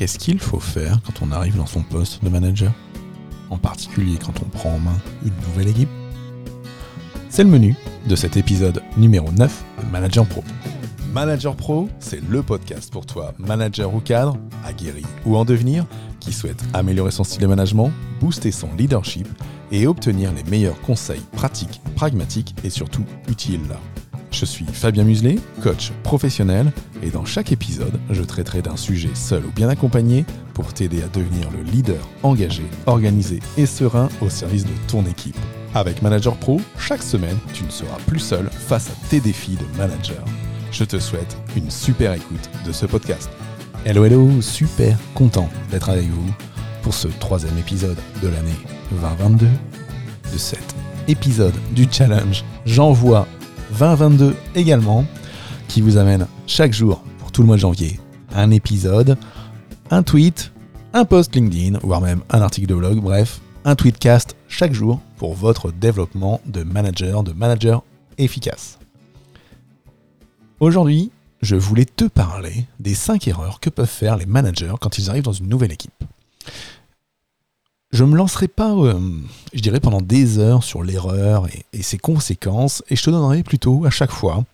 Qu'est-ce qu'il faut faire quand on arrive dans son poste de manager? En particulier quand on prend en main une nouvelle équipe C'est le menu de cet épisode numéro 9 de Manager Pro. Manager Pro, c'est le podcast pour toi, manager ou cadre, aguerri ou en devenir, qui souhaite améliorer son style de management, booster son leadership et obtenir les meilleurs conseils pratiques, pragmatiques et surtout utiles. Je suis Fabien Muselet, coach professionnel, et dans chaque épisode, je traiterai d'un sujet seul ou bien accompagné pour t'aider à devenir le leader engagé, organisé et serein au service de ton équipe. Avec Manager Pro, chaque semaine, tu ne seras plus seul face à tes défis de manager. Je te souhaite une super écoute de ce podcast. Hello hello, super content d'être avec vous pour ce troisième épisode de l'année 2022 de cet épisode du challenge J'envoie 2022 également, qui vous amène chaque jour pour tout le mois de janvier un épisode, un tweet, un post LinkedIn, voire même un article de blog, bref, un tweetcast chaque jour pour votre développement de manager, de manager efficace. Aujourd'hui, je voulais te parler des 5 erreurs que peuvent faire les managers quand ils arrivent dans une nouvelle équipe. Je me lancerai pas, euh, je dirais, pendant des heures sur l'erreur et, ses conséquences, et je te donnerai plutôt à chaque fois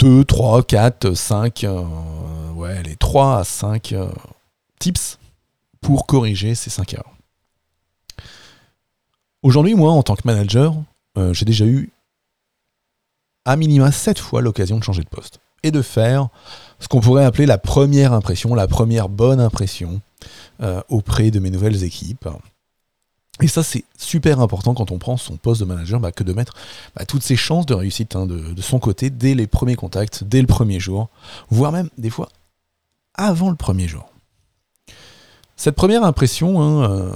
2, 3, 4, 5, ouais, les 3 à 5 euh, tips pour corriger ces 5 erreurs. Aujourd'hui, moi, en tant que manager, euh, j'ai déjà eu à minima 7 fois l'occasion de changer de poste et de faire ce qu'on pourrait appeler la première impression, la première bonne impression euh, auprès de mes nouvelles équipes. Et ça, c'est super important quand on prend son poste de manager, bah, que de mettre bah, toutes ses chances de réussite hein, de, son côté dès les premiers contacts, dès le premier jour, voire même des fois avant le premier jour. Cette première impression, hein, euh,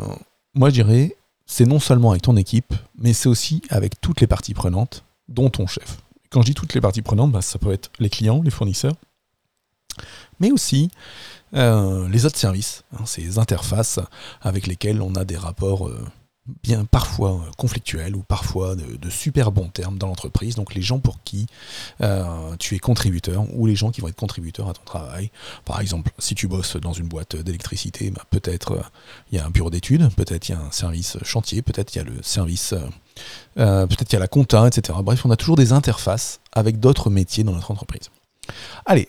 moi je dirais, c'est non seulement avec ton équipe, mais c'est aussi avec toutes les parties prenantes, dont ton chef. Quand je dis toutes les parties prenantes, bah, ça peut être les clients, les fournisseurs, mais aussi euh, les autres services, hein, ces interfaces avec lesquelles on a des rapports euh, bien parfois euh, conflictuels ou parfois de, super bons termes dans l'entreprise. Donc les gens pour qui tu es contributeur ou les gens qui vont être contributeurs à ton travail. Par exemple, si tu bosses dans une boîte d'électricité, bah, peut-être il y a un bureau d'études, peut-être il y a un service chantier, peut-être il y a le service, peut-être il y a la compta, etc. Bref, on a toujours des interfaces avec d'autres métiers dans notre entreprise. Allez,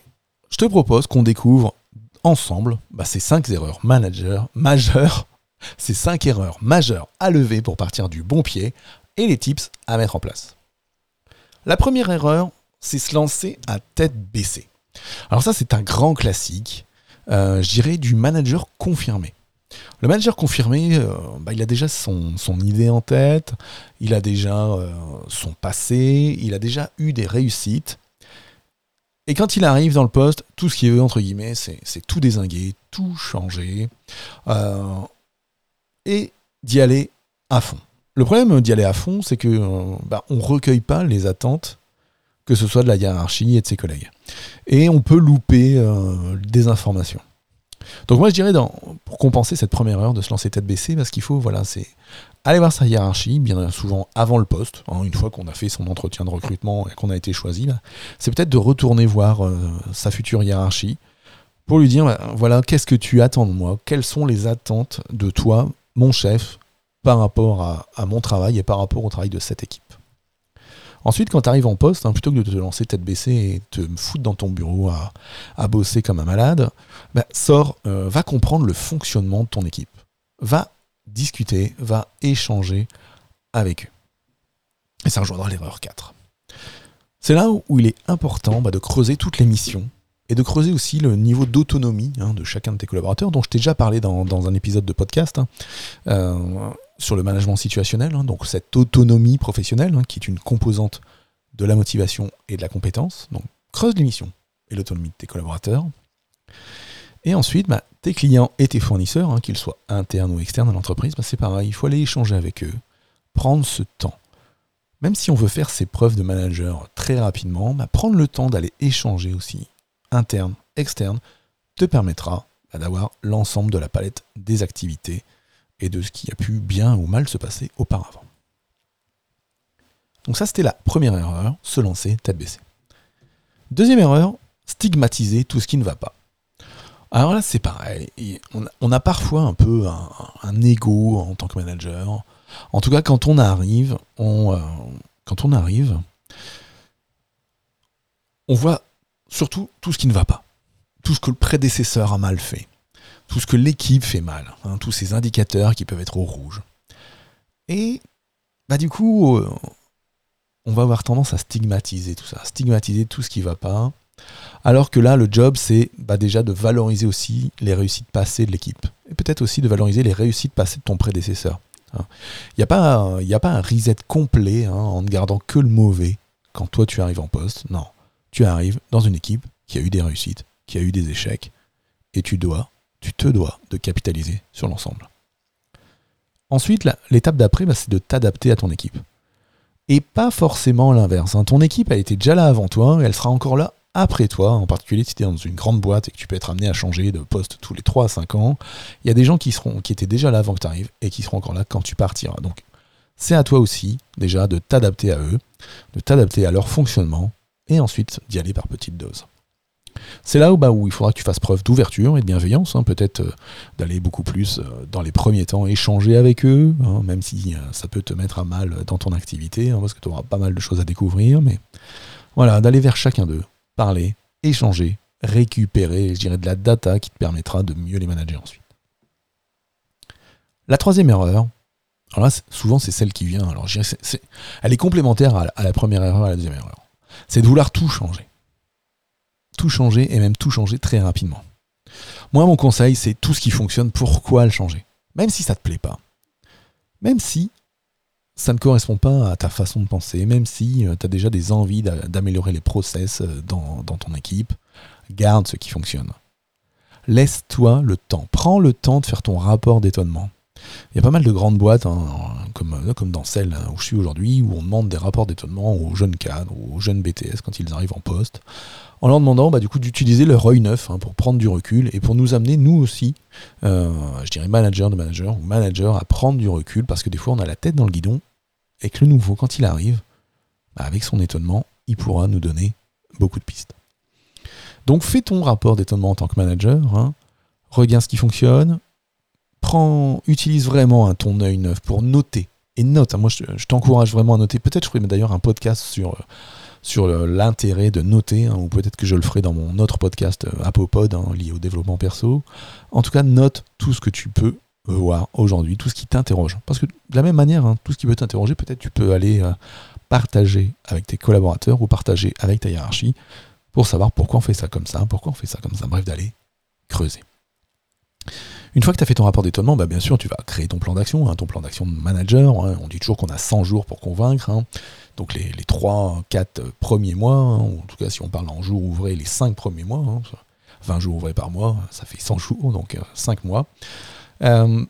je te propose qu'on découvre ensemble bah, ces cinq erreurs majeures, majeures, ces cinq erreurs majeures à lever pour partir du bon pied et les tips à mettre en place. La première erreur, c'est se lancer à tête baissée. Alors ça, c'est un grand classique, euh, je dirais, du manager confirmé. Le manager confirmé, euh, bah, il a déjà son, idée en tête, il a déjà euh, son passé, il a déjà eu des réussites, et quand il arrive dans le poste, tout ce qu'il veut, entre guillemets, c'est tout désinguer, tout changer, et d'y aller à fond. Le problème d'y aller à fond, c'est que euh, bah, on recueille pas les attentes, que ce soit de la hiérarchie et de ses collègues. Et on peut louper euh, des informations. Donc moi je dirais pour compenser cette première heure de se lancer tête baissée, parce qu'il faut, voilà, c'est aller voir sa hiérarchie, bien souvent avant le poste, hein, une fois qu'on a fait son entretien de recrutement et qu'on a été choisi, c'est peut-être de retourner voir euh, sa future hiérarchie pour lui dire, bah, voilà, qu'est-ce que tu attends de moi? Quelles sont les attentes de toi, mon chef, par rapport à, mon travail et par rapport au travail de cette équipe Ensuite, quand tu arrives en poste, hein, plutôt que de te lancer tête baissée et te foutre dans ton bureau à, bosser comme un malade, bah, euh, va comprendre le fonctionnement de ton équipe. Va discuter, va échanger avec eux. Et ça rejoindra l'erreur 4. C'est là où il est important bah, de creuser toutes les missions et de creuser aussi le niveau d'autonomie hein, de chacun de tes collaborateurs, dont je t'ai déjà parlé dans, un épisode de podcast hein, euh, sur le management situationnel, hein, donc cette autonomie professionnelle qui est une composante de la motivation et de la compétence. Donc creuse les missions et l'autonomie de tes collaborateurs. Et ensuite, bah, tes clients et tes fournisseurs, qu'ils soient internes ou externes à l'entreprise, bah, c'est pareil, il faut aller échanger avec eux, prendre ce temps. Même si on veut faire ses preuves de manager très rapidement, bah, prendre le temps d'aller échanger aussi, interne, externe, te permettra d'avoir l'ensemble de la palette des activités et de ce qui a pu bien ou mal se passer auparavant. Donc ça, c'était la première erreur, se lancer tête baissée. Deuxième erreur, stigmatiser tout ce qui ne va pas. Alors là, c'est pareil. On a, parfois un peu un, ego en tant que manager. En tout cas, quand on arrive, euh, quand on arrive, on voit surtout tout ce qui ne va pas. Tout ce que le prédécesseur a mal fait. Tout ce que l'équipe fait mal. Hein, tous ces indicateurs qui peuvent être au rouge. Et bah, du coup, euh, on va avoir tendance à stigmatiser tout ça, stigmatiser tout ce qui ne va pas. Alors que là, le job, c'est bah, déjà de valoriser aussi les réussites passées de l'équipe. Et peut-être aussi de valoriser les réussites passées de ton prédécesseur. Il hein. n'y a, pas a pas un reset complet hein, en ne gardant que le mauvais quand toi tu arrives en poste. Non. Tu arrives dans une équipe qui a eu des réussites, qui a eu des échecs, et tu dois, tu te dois de capitaliser sur l'ensemble. Ensuite, l'étape d'après, bah, c'est de t'adapter à ton équipe et pas forcément l'inverse. Hein. Ton équipe a été déjà là avant toi et elle sera encore là après toi, en particulier si tu es dans une grande boîte et que tu peux être amené à changer de poste tous les 3 à 5 ans, il y a des gens qui, seront, qui étaient déjà là avant que tu arrives et qui seront encore là quand tu partiras. Donc c'est à toi aussi déjà de t'adapter à eux, de t'adapter à leur fonctionnement et ensuite d'y aller par petites doses. C'est là où, bah, où il faudra que tu fasses preuve d'ouverture et de bienveillance, hein, peut-être euh, d'aller beaucoup plus euh, dans les premiers temps échanger avec eux, hein, même si euh, ça peut te mettre à mal dans ton activité, hein, parce que tu auras pas mal de choses à découvrir, mais voilà, d'aller vers chacun d'eux, parler, échanger, récupérer, je dirais, de la data qui te permettra de mieux les manager ensuite. La troisième erreur, alors là, souvent c'est celle qui vient, alors elle est complémentaire à la première erreur à la deuxième erreur, c'est de vouloir tout changer tout changer et même tout changer très rapidement. Moi, mon conseil, c'est tout ce qui fonctionne, pourquoi le changer? Même si ça ne te plaît pas. Même si ça ne correspond pas à ta façon de penser, même si euh, tu as déjà des envies d'améliorer les process euh, dans, dans ton équipe, garde ce qui fonctionne. Laisse-toi le temps. Prends le temps de faire ton rapport d'étonnement. Il y a pas mal de grandes boîtes, hein, comme, euh, comme dans celle où je suis aujourd'hui, où on demande des rapports d'étonnement aux jeunes cadres, aux jeunes BTS quand ils arrivent en poste, en leur demandant bah, du coup d'utiliser leur œil neuf hein, pour prendre du recul et pour nous amener nous aussi, euh, je dirais manager de manager ou manager à prendre du recul parce que des fois on a la tête dans le guidon et que le nouveau quand il arrive, bah, avec son étonnement, il pourra nous donner beaucoup de pistes. Donc fais ton rapport d'étonnement en tant que manager, hein. regarde ce qui fonctionne, prends, utilise vraiment ton œil neuf pour noter et note. Hein. moi je, t'encourage vraiment à noter. Peut-être je ferai d'ailleurs un podcast sur euh, sur l'intérêt de noter, hein, ou peut-être que je le ferai dans mon autre podcast euh, Apopod hein, lié au développement perso. En tout cas, note tout ce que tu peux voir aujourd'hui, tout ce qui t'interroge. Parce que de la même manière, tout ce qui peut t'interroger, peut-être tu peux aller euh, partager avec tes collaborateurs ou partager avec ta hiérarchie pour savoir pourquoi on fait ça comme ça, pourquoi on fait ça comme ça. Bref, d'aller creuser. Une fois que tu as fait ton rapport d'étonnement, bah bien sûr, tu vas créer ton plan d'action, ton plan d'action de manager. on dit toujours qu'on a 100 jours pour convaincre. Donc les, les 3, 4 premiers mois, hein, en tout cas si on parle en jours ouvrés, les 5 premiers mois, 20 hein, jours ouvrés par mois, ça fait 100 jours, donc 5 euh, mois. Euh,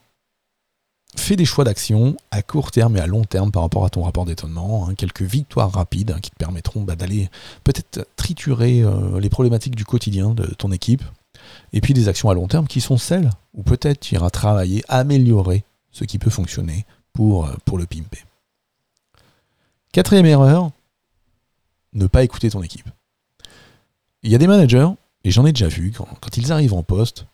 fais des choix d'action à court terme et à long terme par rapport à ton rapport d'étonnement, hein, quelques victoires rapides qui te permettront bah, d'aller peut-être triturer euh, les problématiques du quotidien de ton équipe, et puis des actions à long terme qui sont celles où peut-être tu iras travailler, améliorer ce qui peut fonctionner pour, pour le pimper. Quatrième erreur, ne pas écouter ton équipe. Il y a des managers, et j'en ai déjà vu, quand, ils arrivent en poste,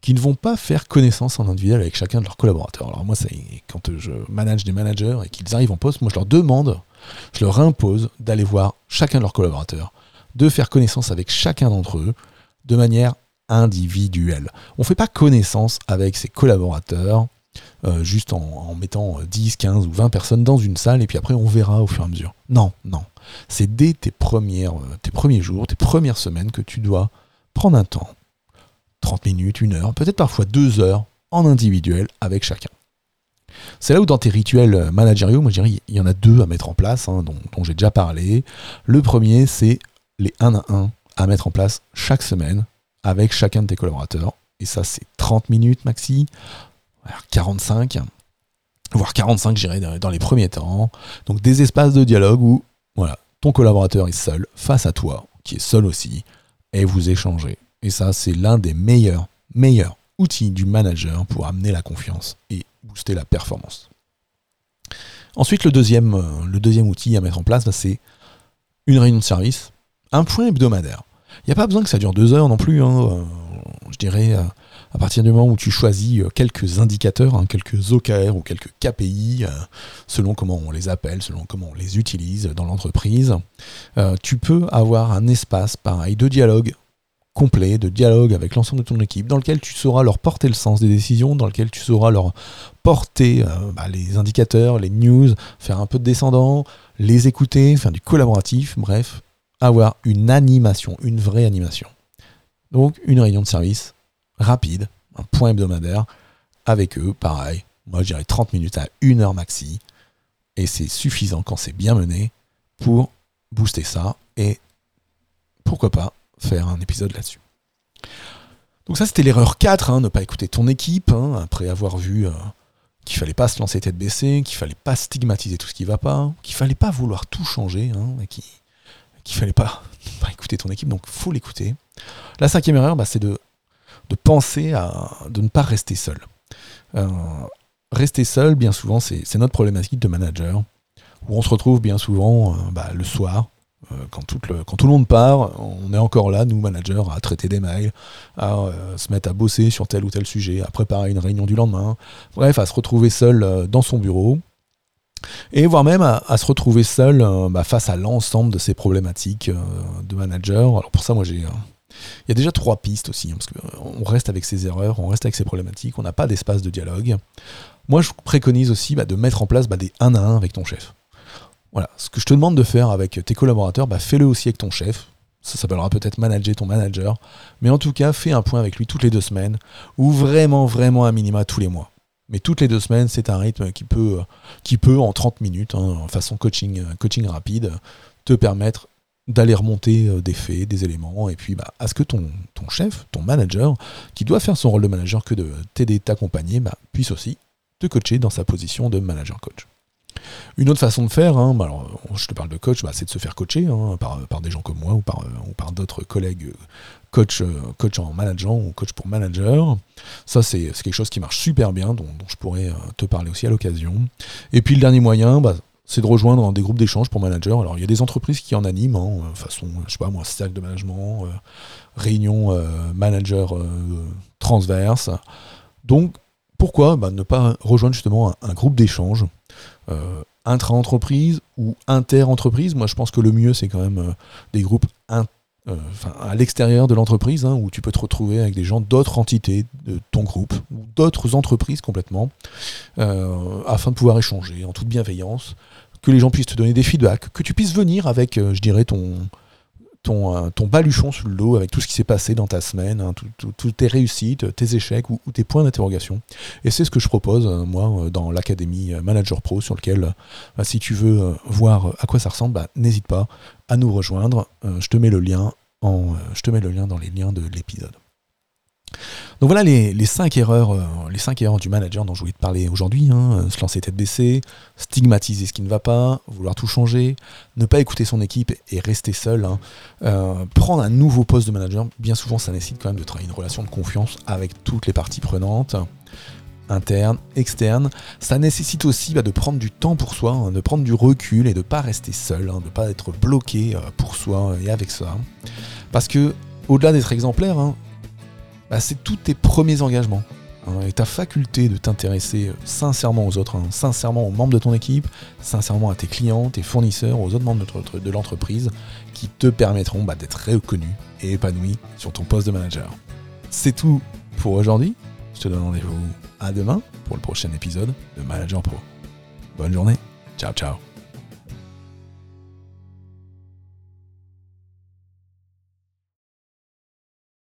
qui ne vont pas faire connaissance en individuel avec chacun de leurs collaborateurs. Alors moi, quand je manage des managers et qu'ils arrivent en poste, moi je leur demande, je leur impose d'aller voir chacun de leurs collaborateurs, de faire connaissance avec chacun d'entre eux de manière individuelle. On ne fait pas connaissance avec ses collaborateurs euh, juste en, mettant 10, 15 ou 20 personnes dans une salle et puis après on verra au fur et à mesure. Non, non. C'est dès tes, premières, euh, tes premiers jours, tes premières semaines que tu dois prendre un temps, 30 minutes, une heure, peut-être parfois deux heures en individuel avec chacun. C'est là où dans tes rituels managériaux, moi je dirais, il y en a deux à mettre en place, hein, dont, dont j'ai déjà parlé. Le premier, c'est les 1 à 1 à mettre en place chaque semaine avec chacun de tes collaborateurs. Et ça, c'est 30 minutes maxi, 45, voire 45, j'irai dans les premiers temps. Donc des espaces de dialogue où voilà, ton collaborateur est seul face à toi, qui est seul aussi, et vous échangez. Et ça, c'est l'un des meilleurs, meilleurs outils du manager pour amener la confiance et booster la performance. Ensuite, le deuxième, euh, le deuxième outil à mettre en place, bah, c'est une réunion de service, un point hebdomadaire. Il n'y a pas besoin que ça dure deux heures non plus. Hein, euh, je dirais, euh, à partir du moment où tu choisis quelques indicateurs, hein, quelques OKR ou quelques KPI, selon comment on les appelle, selon comment on les utilise dans l'entreprise, tu peux avoir un espace pareil de dialogue complet de dialogue avec l'ensemble de ton équipe, dans lequel tu sauras leur porter le sens des décisions, dans lequel tu sauras leur porter euh, bah, les indicateurs, les news, faire un peu de descendant, les écouter, faire du collaboratif, bref, avoir une animation, une vraie animation. Donc une réunion de service rapide, un point hebdomadaire, avec eux, pareil, moi je dirais 30 minutes à 1 heure maxi, et c'est suffisant quand c'est bien mené pour booster ça, et pourquoi pas faire un épisode là-dessus. Donc ça c'était l'erreur 4, hein, ne pas écouter ton équipe, hein, après avoir vu euh, qu'il fallait pas se lancer tête baissée, qu'il fallait pas stigmatiser tout ce qui va pas, qu'il fallait pas vouloir tout changer, hein, et qu'il fallait pas, écouter ton équipe, donc faut l'écouter. La cinquième erreur, bah, c'est de, penser à de ne pas rester seul. Euh, rester seul, bien souvent, c'est notre problématique de manager, où on se retrouve bien souvent euh, bah, le soir, euh, quand tout, le, quand tout le monde part, on est encore là, nous, managers, à traiter des mails, à se mettre à bosser sur tel ou tel sujet, à préparer une réunion du lendemain, bref, à se retrouver seul dans son bureau, et voire même à, se retrouver seul bah, face à l'ensemble de ces problématiques de manager. Alors pour ça, moi, j'ai... il y a déjà trois pistes aussi, hein, parce qu'on reste avec ses erreurs, on reste avec ses problématiques, on n'a pas d'espace de dialogue. Moi, je préconise aussi bah, de mettre en place bah, des 1 à 1 avec ton chef. Voilà, ce que je te demande de faire avec tes collaborateurs, fais-le aussi avec ton chef. Ça s'appellera peut-être manager ton manager. Mais en tout cas, fais un point avec lui toutes les deux semaines, ou vraiment, vraiment un minima tous les mois. Mais toutes les deux semaines, c'est un rythme qui peut, en 30 minutes, hein, en façon coaching, coaching rapide, te permettre d'aller remonter euh, des faits, des éléments, et puis bah, à ce que ton, chef, ton manager, qui doit faire son rôle de manager que de t'aider, t'accompagner, bah, puisse aussi te coacher dans sa position de manager coach. Une autre façon de faire, hein, bah, je te parle de coach, c'est de se faire coacher hein, par, des gens comme moi ou par, par d'autres collègues coach, euh, coach en manageant ou coach pour manager. Ça, c'est quelque chose qui marche super bien, dont, je pourrais euh, te parler aussi à l'occasion. Et puis le dernier moyen, bah, c'est de rejoindre des groupes d'échange pour managers. Alors il y a des entreprises qui en animent, hein, façon, je sais pas moi, cercle de management, euh, réunion manager transverse. Donc pourquoi ne pas rejoindre justement un groupe d'échange euh, intra-entreprise ou inter-entreprise? Moi, je pense que le mieux, c'est quand même euh, des groupes euh, à l'extérieur de l'entreprise, hein, où tu peux te retrouver avec des gens d'autres entités de ton groupe, ou d'autres entreprises complètement, afin de pouvoir échanger en toute bienveillance, que les gens puissent te donner des feedbacks, que tu puisses venir avec, je dirais, ton, ton, euh, ton baluchon sous le dos avec tout ce qui s'est passé dans ta semaine, hein, toutes tes réussites, tes échecs ou, tes points d'interrogation. Et c'est ce que je propose, euh, moi, euh, dans l'Académie Manager Pro, sur lequel, si tu veux voir à quoi ça ressemble, bah, n'hésite pas à nous rejoindre. je te mets le lien dans les liens de l'épisode. Donc voilà les, les, cinq erreurs, euh, les cinq erreurs du manager dont je voulais te parler aujourd'hui. Hein. Se lancer tête baissée, stigmatiser ce qui ne va pas, vouloir tout changer, ne pas écouter son équipe et rester seul. Hein. Euh, prendre un nouveau poste de manager, bien souvent ça nécessite quand même de travailler une relation de confiance avec toutes les parties prenantes interne, externe. Ça nécessite aussi bah, de prendre du temps pour soi, hein, de prendre du recul et de ne pas rester seul, de ne pas être bloqué euh, pour soi et avec ça. Parce que, au-delà d'être exemplaire, bah, c'est tous tes premiers engagements. Hein, et ta faculté de t'intéresser euh, sincèrement aux autres, hein, sincèrement aux membres de ton équipe, sincèrement à tes clients, tes fournisseurs, aux autres membres de, l'entreprise, qui te permettront bah, d'être reconnu et épanoui sur ton poste de manager. C'est tout pour aujourd'hui. Je te donne rendez-vous à demain pour le prochain épisode de Manager Pro. Bonne journée. Ciao, ciao.